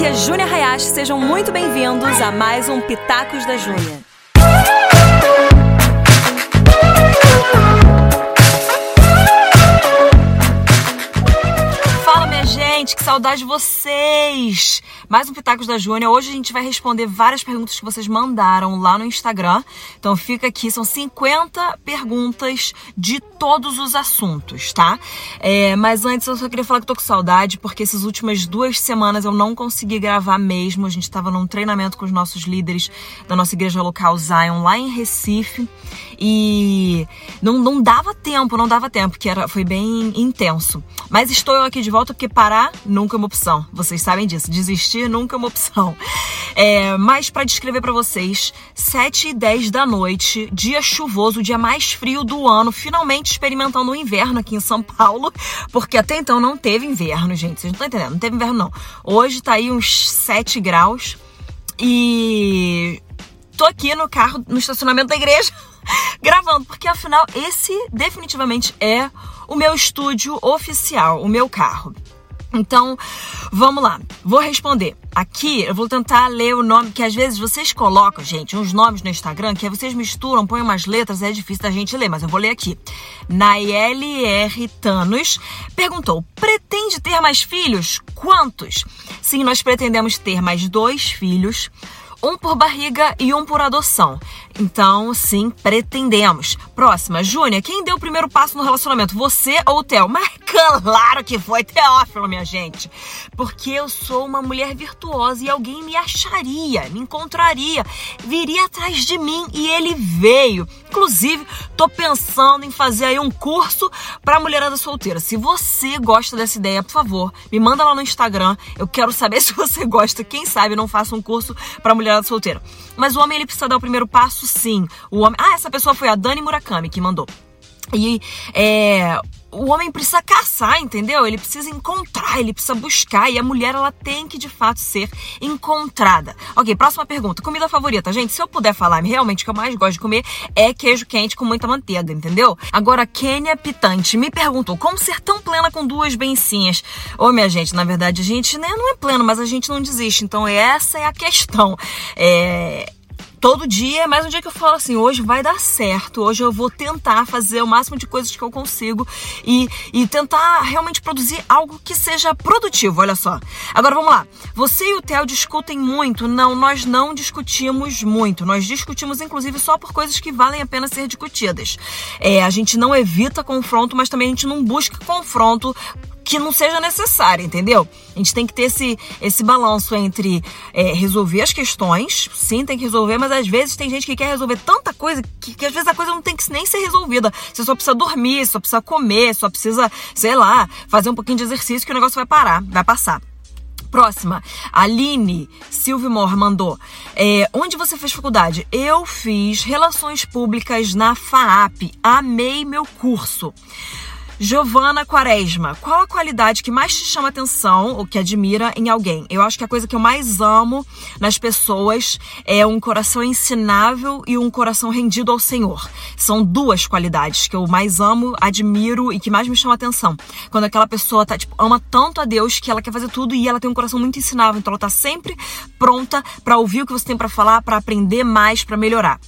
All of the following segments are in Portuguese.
aqui é Júnia Hayashi, sejam muito bem-vindos a mais um Pitacos da Júnia. Saudade de vocês! Mais um Pitacos da Júnia. Hoje a gente vai responder várias perguntas que vocês mandaram lá no Instagram. Então fica aqui, são 50 perguntas de todos os assuntos, tá? É, mas antes eu só queria falar que tô com saudade, porque essas últimas duas semanas eu não consegui gravar mesmo. A gente estava num treinamento com os nossos líderes da nossa igreja local Zion lá em Recife. E não, não dava tempo, não dava tempo, que era, foi bem intenso. Mas estou eu aqui de volta porque parar nunca é uma opção. Vocês sabem disso. Desistir nunca é uma opção. É, mas para descrever para vocês, 7 e 10 da noite, dia chuvoso, dia mais frio do ano, finalmente experimentando o inverno aqui em São Paulo, porque até então não teve inverno, gente. Vocês não estão entendendo, não teve inverno não. Hoje tá aí uns 7 graus e tô aqui no carro, no estacionamento da igreja, gravando, porque afinal esse definitivamente é o meu estúdio oficial, o meu carro. Então, vamos lá. Vou responder. Aqui eu vou tentar ler o nome, que às vezes vocês colocam, gente, uns nomes no Instagram, que vocês misturam, põem umas letras, é difícil da gente ler, mas eu vou ler aqui. Nayeli R. Thanos perguntou: pretende ter mais filhos? Quantos? Sim, nós pretendemos ter mais dois filhos um por barriga e um por adoção. Então, sim, pretendemos. Próxima, Júnia, quem deu o primeiro passo no relacionamento? Você ou o Theo? Mas claro que foi Teófilo, minha gente. Porque eu sou uma mulher virtuosa e alguém me acharia, me encontraria, viria atrás de mim e ele veio. Inclusive, tô pensando em fazer aí um curso para mulherada solteira. Se você gosta dessa ideia, por favor, me manda lá no Instagram. Eu quero saber se você gosta. Quem sabe não faça um curso para mulherada solteira. Mas o homem ele precisa dar o primeiro passo, sim. O homem. Ah, essa pessoa foi a Dani Murakami que mandou. E é, o homem precisa caçar, entendeu? Ele precisa encontrar, ele precisa buscar e a mulher ela tem que de fato ser encontrada. Ok, próxima pergunta. Comida favorita, gente? Se eu puder falar, realmente o que eu mais gosto de comer é queijo quente com muita manteiga, entendeu? Agora, Kênia Pitante me perguntou como ser tão plena com duas bencinhas. Ô, minha gente, na verdade a gente né, não é pleno, mas a gente não desiste. Então essa é a questão. É todo dia, mas um dia que eu falo assim, hoje vai dar certo, hoje eu vou tentar fazer o máximo de coisas que eu consigo e, e tentar realmente produzir algo que seja produtivo, olha só. Agora vamos lá. Você e o Theo discutem muito? Não, nós não discutimos muito. Nós discutimos, inclusive, só por coisas que valem a pena ser discutidas. É, a gente não evita confronto, mas também a gente não busca confronto que não seja necessária, entendeu? A gente tem que ter esse, esse balanço entre é, resolver as questões, sim, tem que resolver, mas às vezes tem gente que quer resolver tanta coisa que, que às vezes a coisa não tem que nem ser resolvida. Você só precisa dormir, só precisa comer, só precisa, sei lá, fazer um pouquinho de exercício que o negócio vai parar, vai passar. Próxima, Aline Silvimor mandou. É, onde você fez faculdade? Eu fiz Relações Públicas na FAAP. Amei meu curso. Giovana Quaresma, qual a qualidade que mais te chama atenção ou que admira em alguém? Eu acho que a coisa que eu mais amo nas pessoas é um coração ensinável e um coração rendido ao Senhor. São duas qualidades que eu mais amo, admiro e que mais me chama atenção. Quando aquela pessoa tá, tipo, ama tanto a Deus que ela quer fazer tudo e ela tem um coração muito ensinável, então ela tá sempre pronta para ouvir o que você tem para falar, para aprender mais, para melhorar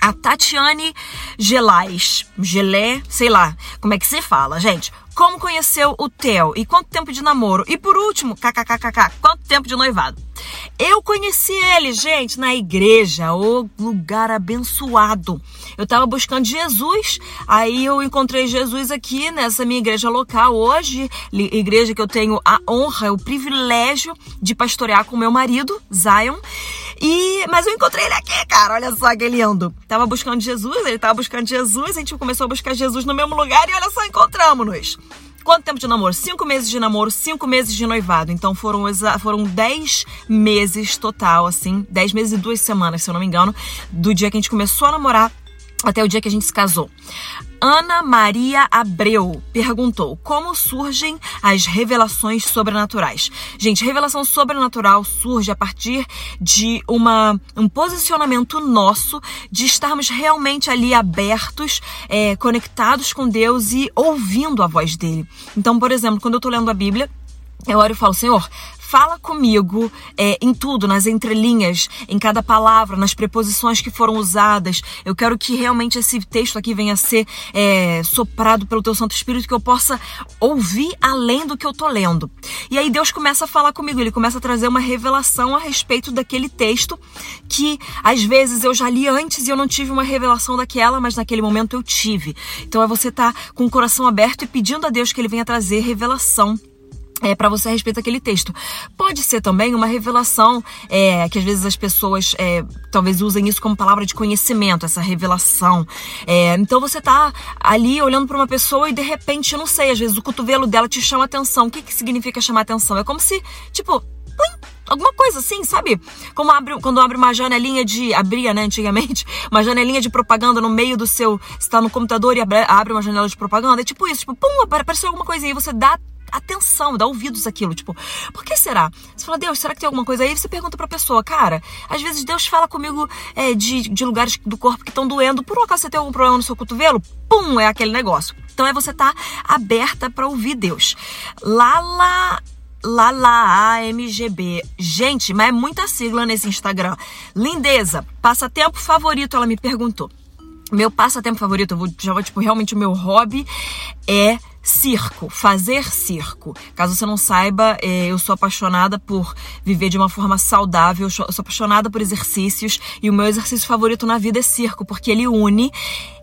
a Tatiane Gelais, Gelé, sei lá, como é que se fala, gente. Como conheceu o Theo e quanto tempo de namoro? E por último, kkkk, quanto tempo de noivado? Eu conheci ele, gente, na igreja, o lugar abençoado. Eu tava buscando Jesus, aí eu encontrei Jesus aqui nessa minha igreja local hoje, igreja que eu tenho a honra, o privilégio de pastorear com meu marido, Zion. E, mas eu encontrei ele aqui, cara. Olha só que lindo. Tava buscando Jesus, ele tava buscando Jesus, a gente começou a buscar Jesus no mesmo lugar e olha só, encontramos-nos. Quanto tempo de namoro? Cinco meses de namoro, cinco meses de noivado. Então foram, foram dez meses total, assim, dez meses e duas semanas, se eu não me engano, do dia que a gente começou a namorar até o dia que a gente se casou. Ana Maria Abreu perguntou como surgem as revelações sobrenaturais. Gente, revelação sobrenatural surge a partir de uma, um posicionamento nosso de estarmos realmente ali abertos, é, conectados com Deus e ouvindo a voz dele. Então, por exemplo, quando eu estou lendo a Bíblia, eu oro e falo, Senhor, Fala comigo é, em tudo, nas entrelinhas, em cada palavra, nas preposições que foram usadas. Eu quero que realmente esse texto aqui venha a ser é, soprado pelo Teu Santo Espírito, que eu possa ouvir além do que eu tô lendo. E aí Deus começa a falar comigo, ele começa a trazer uma revelação a respeito daquele texto que às vezes eu já li antes e eu não tive uma revelação daquela, mas naquele momento eu tive. Então é você estar tá com o coração aberto e pedindo a Deus que ele venha trazer revelação é, para você a respeito daquele texto. Pode ser também uma revelação, é, que às vezes as pessoas é, talvez usem isso como palavra de conhecimento, essa revelação. É, então você tá ali olhando para uma pessoa e de repente, eu não sei, às vezes o cotovelo dela te chama atenção. O que, que significa chamar atenção? É como se, tipo, alguma coisa assim, sabe? Como abre, quando abre uma janelinha de. abria, né, antigamente, uma janelinha de propaganda no meio do seu. Você tá no computador e abre, abre uma janela de propaganda. É tipo isso, tipo, pum, apareceu alguma coisinha e você dá atenção, dá ouvidos àquilo. Tipo, por que será? Você fala, Deus, será que tem alguma coisa aí? Você pergunta pra pessoa, cara, às vezes Deus fala comigo é, de, de lugares do corpo que estão doendo. Por um acaso você tem algum problema no seu cotovelo? Pum, é aquele negócio. Então é você estar tá aberta para ouvir Deus. Lala. Lala AMGB. Gente, mas é muita sigla nesse Instagram. Lindeza, passatempo favorito, ela me perguntou. Meu passatempo favorito, vou, já vou, tipo, realmente o meu hobby é circo, fazer circo. Caso você não saiba, é, eu sou apaixonada por viver de uma forma saudável, eu sou apaixonada por exercícios e o meu exercício favorito na vida é circo, porque ele une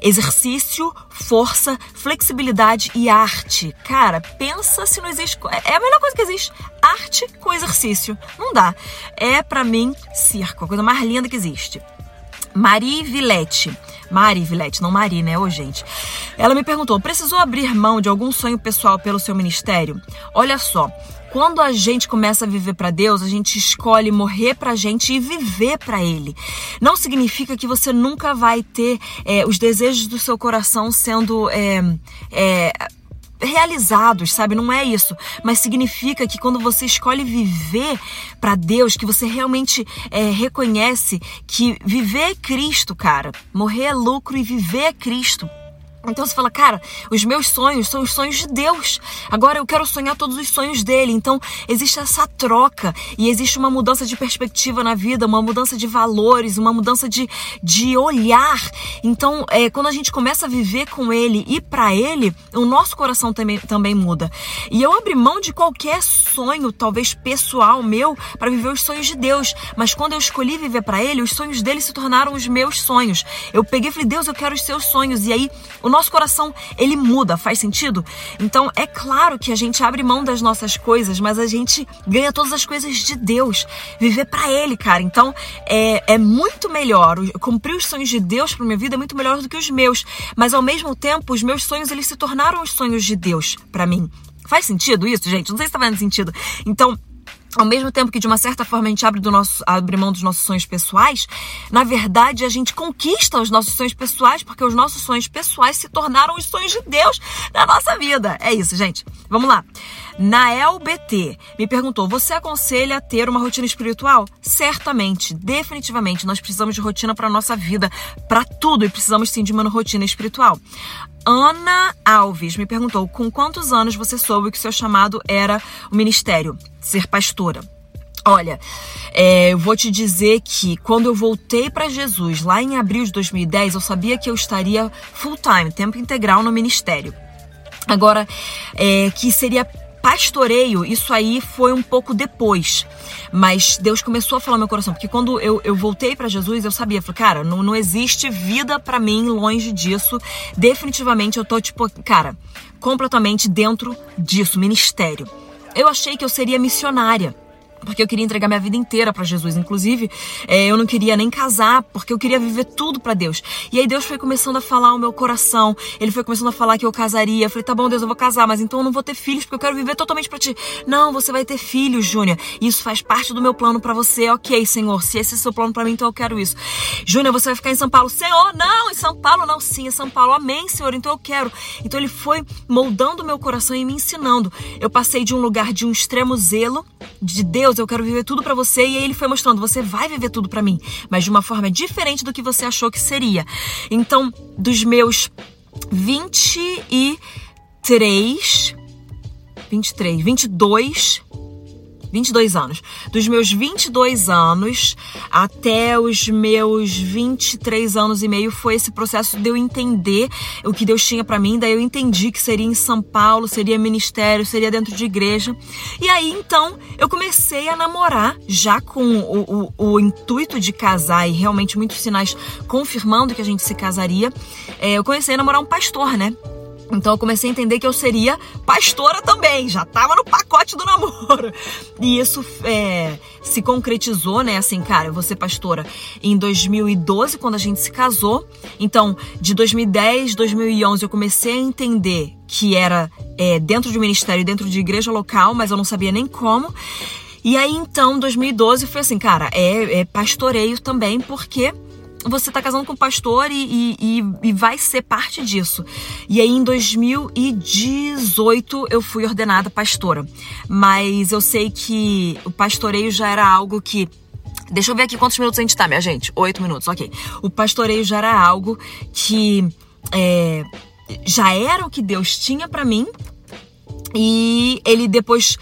exercício, força, flexibilidade e arte. Cara, pensa se não existe. É a melhor coisa que existe. Arte com exercício. Não dá. É para mim circo, a coisa mais linda que existe. Marie Villette. Mari Villette, não Mari, né, ô gente? Ela me perguntou: precisou abrir mão de algum sonho pessoal pelo seu ministério? Olha só, quando a gente começa a viver para Deus, a gente escolhe morrer para a gente e viver para Ele. Não significa que você nunca vai ter é, os desejos do seu coração sendo é, é, realizados, sabe? Não é isso. Mas significa que quando você escolhe viver para Deus, que você realmente é, reconhece que viver é Cristo, cara. Morrer é lucro e viver é Cristo. Então você fala, cara, os meus sonhos são os sonhos de Deus. Agora eu quero sonhar todos os sonhos dele. Então existe essa troca e existe uma mudança de perspectiva na vida, uma mudança de valores, uma mudança de, de olhar. Então, é, quando a gente começa a viver com ele e para ele, o nosso coração também, também muda. E eu abri mão de qualquer sonho, talvez pessoal meu, para viver os sonhos de Deus. Mas quando eu escolhi viver para ele, os sonhos dele se tornaram os meus sonhos. Eu peguei e falei, Deus, eu quero os seus sonhos. E aí, o nosso coração, ele muda, faz sentido? Então, é claro que a gente abre mão das nossas coisas, mas a gente ganha todas as coisas de Deus. Viver para Ele, cara. Então, é, é muito melhor. Cumprir os sonhos de Deus para minha vida é muito melhor do que os meus. Mas, ao mesmo tempo, os meus sonhos, eles se tornaram os sonhos de Deus para mim. Faz sentido isso, gente? Não sei se tá fazendo sentido. Então, ao mesmo tempo que de uma certa forma a gente abre, do nosso, abre mão dos nossos sonhos pessoais, na verdade a gente conquista os nossos sonhos pessoais, porque os nossos sonhos pessoais se tornaram os sonhos de Deus na nossa vida. É isso, gente. Vamos lá. Nael BT me perguntou: você aconselha ter uma rotina espiritual? Certamente, definitivamente, nós precisamos de rotina para nossa vida, para tudo, e precisamos sim de uma rotina espiritual. Ana Alves me perguntou: com quantos anos você soube que seu chamado era o ministério, ser pastora? Olha, é, eu vou te dizer que quando eu voltei para Jesus, lá em abril de 2010, eu sabia que eu estaria full time, tempo integral no ministério. Agora, é, que seria pastoreio, isso aí foi um pouco depois. Mas Deus começou a falar no meu coração, porque quando eu, eu voltei para Jesus, eu sabia, falei, cara, não, não existe vida para mim longe disso. Definitivamente eu tô, tipo, cara, completamente dentro disso, ministério. Eu achei que eu seria missionária porque eu queria entregar minha vida inteira para Jesus. Inclusive, é, eu não queria nem casar, porque eu queria viver tudo para Deus. E aí Deus foi começando a falar ao meu coração. Ele foi começando a falar que eu casaria. Eu falei, tá bom, Deus, eu vou casar, mas então eu não vou ter filhos, porque eu quero viver totalmente para ti. Não, você vai ter filhos, Júnior. Isso faz parte do meu plano para você. Ok, Senhor, se esse é seu plano para mim, então eu quero isso. Júnior, você vai ficar em São Paulo. Senhor, não, em São Paulo não. Sim, em São Paulo. Amém, Senhor. Então eu quero. Então ele foi moldando o meu coração e me ensinando. Eu passei de um lugar de um extremo zelo de Deus, eu quero viver tudo para você. E aí ele foi mostrando, você vai viver tudo para mim, mas de uma forma diferente do que você achou que seria. Então, dos meus 23 23, 22 22 anos. Dos meus 22 anos até os meus 23 anos e meio foi esse processo de eu entender o que Deus tinha para mim. Daí eu entendi que seria em São Paulo, seria ministério, seria dentro de igreja. E aí então eu comecei a namorar, já com o, o, o intuito de casar e realmente muitos sinais confirmando que a gente se casaria. É, eu comecei a namorar um pastor, né? Então eu comecei a entender que eu seria pastora também, já tava no pacote do namoro. E isso é, se concretizou, né? Assim, cara, eu vou ser pastora em 2012, quando a gente se casou. Então, de 2010, 2011, eu comecei a entender que era é, dentro de ministério, dentro de igreja local, mas eu não sabia nem como. E aí, então, 2012 foi assim, cara, é, é pastoreio também, porque você está casando com um pastor e, e, e, vai ser parte disso. E aí, em 2018, eu fui ordenada pastora. Mas eu sei que o pastoreio já era algo que. Deixa eu ver aqui quantos minutos a gente tá, minha gente. Oito minutos, ok. O pastoreio já era algo que é, já era o que Deus tinha para mim. E ele depois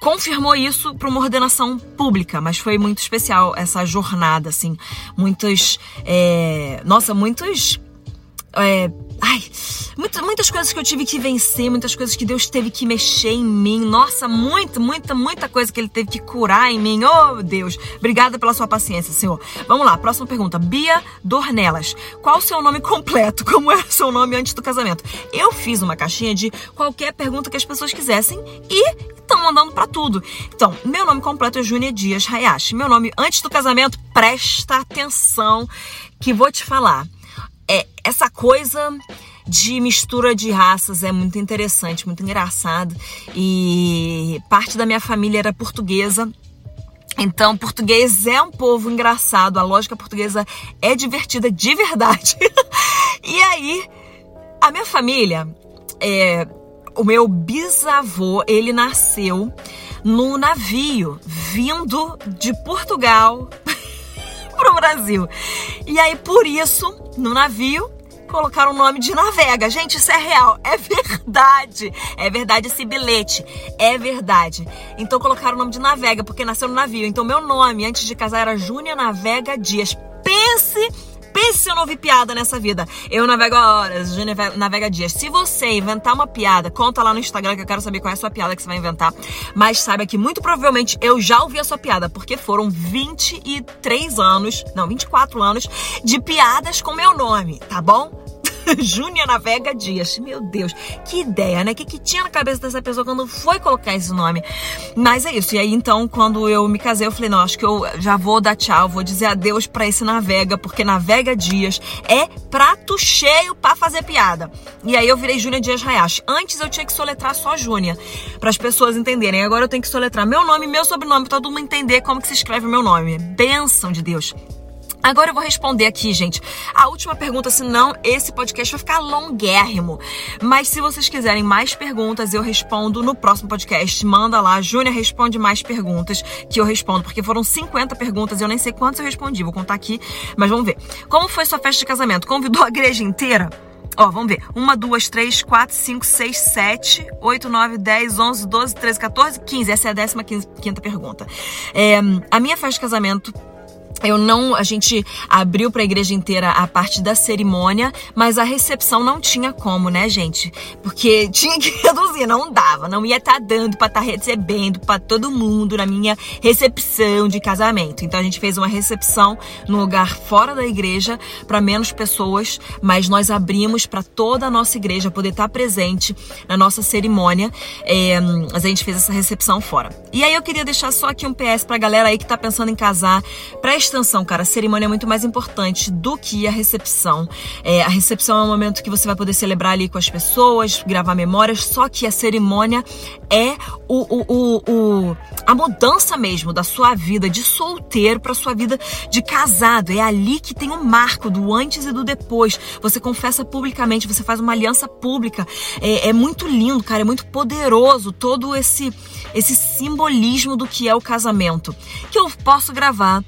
confirmou isso para uma ordenação pública, mas foi muito especial essa jornada, assim. Muitos. É, nossa, muitos. É, ai, muitas, muitas coisas que eu tive que vencer, muitas coisas que Deus teve que mexer em mim. Nossa, muita, muita, muita coisa que Ele teve que curar em mim. Oh, Deus, obrigada pela sua paciência, Senhor. Vamos lá, próxima pergunta. Bia Dornelas. Qual o seu nome completo? Como era o seu nome antes do casamento? Eu fiz uma caixinha de qualquer pergunta que as pessoas quisessem e estão mandando para tudo. Então, meu nome completo é Júnia Dias Hayashi. Meu nome antes do casamento, presta atenção que vou te falar. É essa coisa de mistura de raças é muito interessante, muito engraçado. E parte da minha família era portuguesa. Então, português é um povo engraçado, a lógica portuguesa é divertida de verdade. e aí, a minha família é, o meu bisavô, ele nasceu no navio vindo de Portugal para o Brasil. E aí, por isso, no navio, colocaram o nome de Navega. Gente, isso é real, é verdade. É verdade esse bilhete, é verdade. Então colocaram o nome de Navega, porque nasceu no navio. Então meu nome, antes de casar, era Júnia Navega Dias. Pense Se eu não vi piada nessa vida. Eu navego a horas, Júnior navega dias. Se você inventar uma piada, conta lá no Instagram que eu quero saber qual é a sua piada que você vai inventar. Mas saiba que muito provavelmente eu já ouvi a sua piada, porque foram 23 anos, não, 24 anos de piadas com meu nome, tá bom? Júnior Navega Dias. Meu Deus, que ideia, né? O que, que tinha na cabeça dessa pessoa quando foi colocar esse nome? Mas é isso. E aí, então, quando eu me casei, eu falei, não, acho que eu já vou dar tchau, vou dizer adeus para esse Navega, porque Navega Dias é prato cheio para fazer piada. E aí eu virei Júnior Dias Hayashi. Antes eu tinha que soletrar só Júnior, para as pessoas entenderem. Agora eu tenho que soletrar meu nome meu sobrenome, pra todo mundo entender como que se escreve o meu nome. Bênção de Deus. Agora eu vou responder aqui, gente, a última pergunta, senão esse podcast vai ficar longuérrimo. Mas se vocês quiserem mais perguntas, eu respondo no próximo podcast. Manda lá, Júnior responde mais perguntas que eu respondo, porque foram 50 perguntas, eu nem sei quantas eu respondi, vou contar aqui, mas vamos ver. Como foi sua festa de casamento? Convidou a igreja inteira? Ó, vamos ver. 1, 2, 3, 4, 5, 6, 7, 8, 9, 10, 11, 12, 13, 14, 15. Essa é a décima quinta pergunta. É, a minha festa de casamento eu não, a gente abriu para a igreja inteira a parte da cerimônia, mas a recepção não tinha como, né, gente? Porque tinha que reduzir, não dava, não ia estar tá dando para estar tá recebendo para todo mundo na minha recepção de casamento. Então a gente fez uma recepção no lugar fora da igreja para menos pessoas, mas nós abrimos para toda a nossa igreja poder estar tá presente na nossa cerimônia. É, mas a gente fez essa recepção fora. E aí eu queria deixar só aqui um PS para galera aí que tá pensando em casar, atenção, cara, a cerimônia é muito mais importante do que a recepção. É, a recepção é um momento que você vai poder celebrar ali com as pessoas, gravar memórias, só que a cerimônia é o, o, o, o a mudança mesmo da sua vida de solteiro para sua vida de casado. É ali que tem o um marco do antes e do depois. Você confessa publicamente, você faz uma aliança pública. É, é muito lindo, cara, é muito poderoso todo esse esse simbolismo do que é o casamento. Que eu posso gravar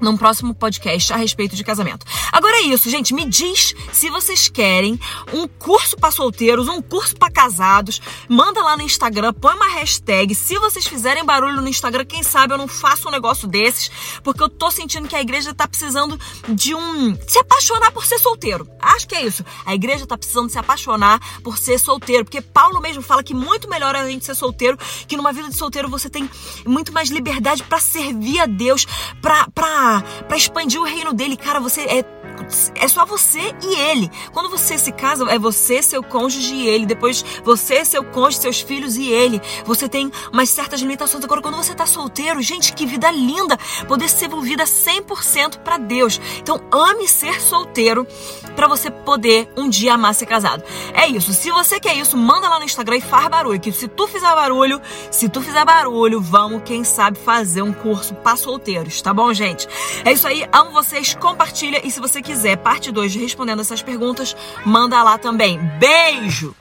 num próximo podcast a respeito de casamento. Agora é isso, gente. Me diz se vocês querem um curso para solteiros, um curso para casados. Manda lá no Instagram, põe uma hashtag. Se vocês fizerem barulho no Instagram, quem sabe eu não faço um negócio desses, porque eu tô sentindo que a igreja tá precisando de um se apaixonar por ser solteiro. Acho que é isso. A igreja tá precisando se apaixonar por ser solteiro, porque Paulo mesmo fala que muito melhor é a gente ser solteiro, que numa vida de solteiro você tem muito mais liberdade para servir a Deus, para para expandir o reino dele. Cara, você é é só você e ele. Quando você se casa, é você, seu cônjuge e ele. Depois você, seu cônjuge, seus filhos e ele. Você tem umas certas limitações. Agora, quando você tá solteiro, gente, que vida linda poder ser envolvida 100% para Deus. Então, ame ser solteiro para você poder um dia amar ser casado. É isso. Se você quer isso, manda lá no Instagram e faz barulho. Que se tu fizer barulho, se tu fizer barulho, vamos, quem sabe, fazer um curso para solteiros, tá bom, gente? É isso aí. Amo vocês. Compartilha. E se você quiser parte 2 de respondendo essas perguntas, manda lá também. Beijo!